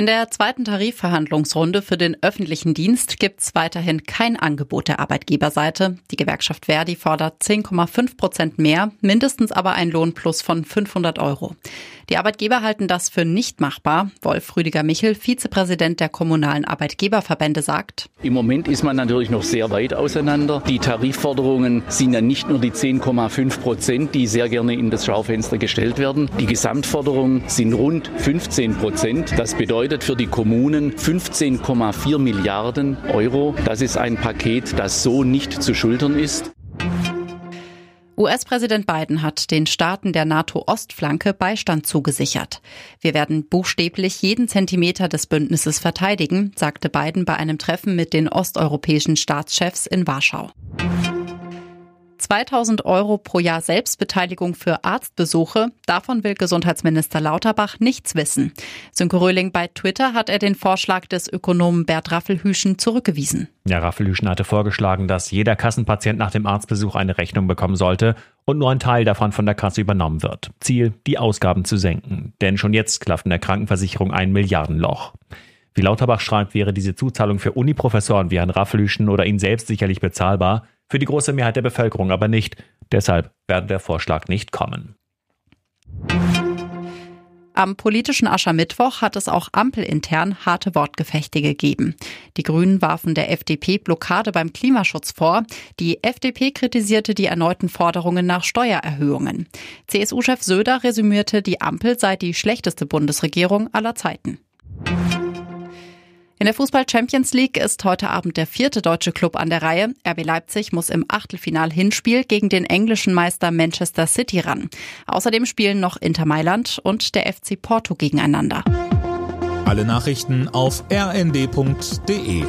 In der zweiten Tarifverhandlungsrunde für den öffentlichen Dienst gibt es weiterhin kein Angebot der Arbeitgeberseite. Die Gewerkschaft Verdi fordert 10,5 Prozent mehr, mindestens aber ein Lohnplus von 500 Euro. Die Arbeitgeber halten das für nicht machbar. Wolf Rüdiger Michel, Vizepräsident der kommunalen Arbeitgeberverbände, sagt. Im Moment ist man natürlich noch sehr weit auseinander. Die Tarifforderungen sind ja nicht nur die 10,5 Prozent, die sehr gerne in das Schaufenster gestellt werden. Die Gesamtforderungen sind rund 15 Prozent. Das bedeutet für die Kommunen 15,4 Milliarden Euro. Das ist ein Paket, das so nicht zu schultern ist. US-Präsident Biden hat den Staaten der NATO-Ostflanke Beistand zugesichert. Wir werden buchstäblich jeden Zentimeter des Bündnisses verteidigen, sagte Biden bei einem Treffen mit den osteuropäischen Staatschefs in Warschau. 2000 Euro pro Jahr Selbstbeteiligung für Arztbesuche. Davon will Gesundheitsminister Lauterbach nichts wissen. Sönke Röhling bei Twitter hat er den Vorschlag des Ökonomen Bert Raffelhüschen zurückgewiesen. Ja, Raffelhüschen hatte vorgeschlagen, dass jeder Kassenpatient nach dem Arztbesuch eine Rechnung bekommen sollte und nur ein Teil davon von der Kasse übernommen wird. Ziel, die Ausgaben zu senken. Denn schon jetzt klafft in der Krankenversicherung ein Milliardenloch. Wie Lauterbach schreibt, wäre diese Zuzahlung für Uniprofessoren wie Herrn Raffelhüschen oder ihn selbst sicherlich bezahlbar für die große Mehrheit der Bevölkerung aber nicht. Deshalb werde der Vorschlag nicht kommen. Am politischen Aschermittwoch hat es auch ampelintern harte Wortgefechte gegeben. Die Grünen warfen der FDP Blockade beim Klimaschutz vor. Die FDP kritisierte die erneuten Forderungen nach Steuererhöhungen. CSU-Chef Söder resümierte, die Ampel sei die schlechteste Bundesregierung aller Zeiten. In der Fußball Champions League ist heute Abend der vierte deutsche Club an der Reihe. RB Leipzig muss im Achtelfinal-Hinspiel gegen den englischen Meister Manchester City ran. Außerdem spielen noch Inter Mailand und der FC Porto gegeneinander. Alle Nachrichten auf rnd.de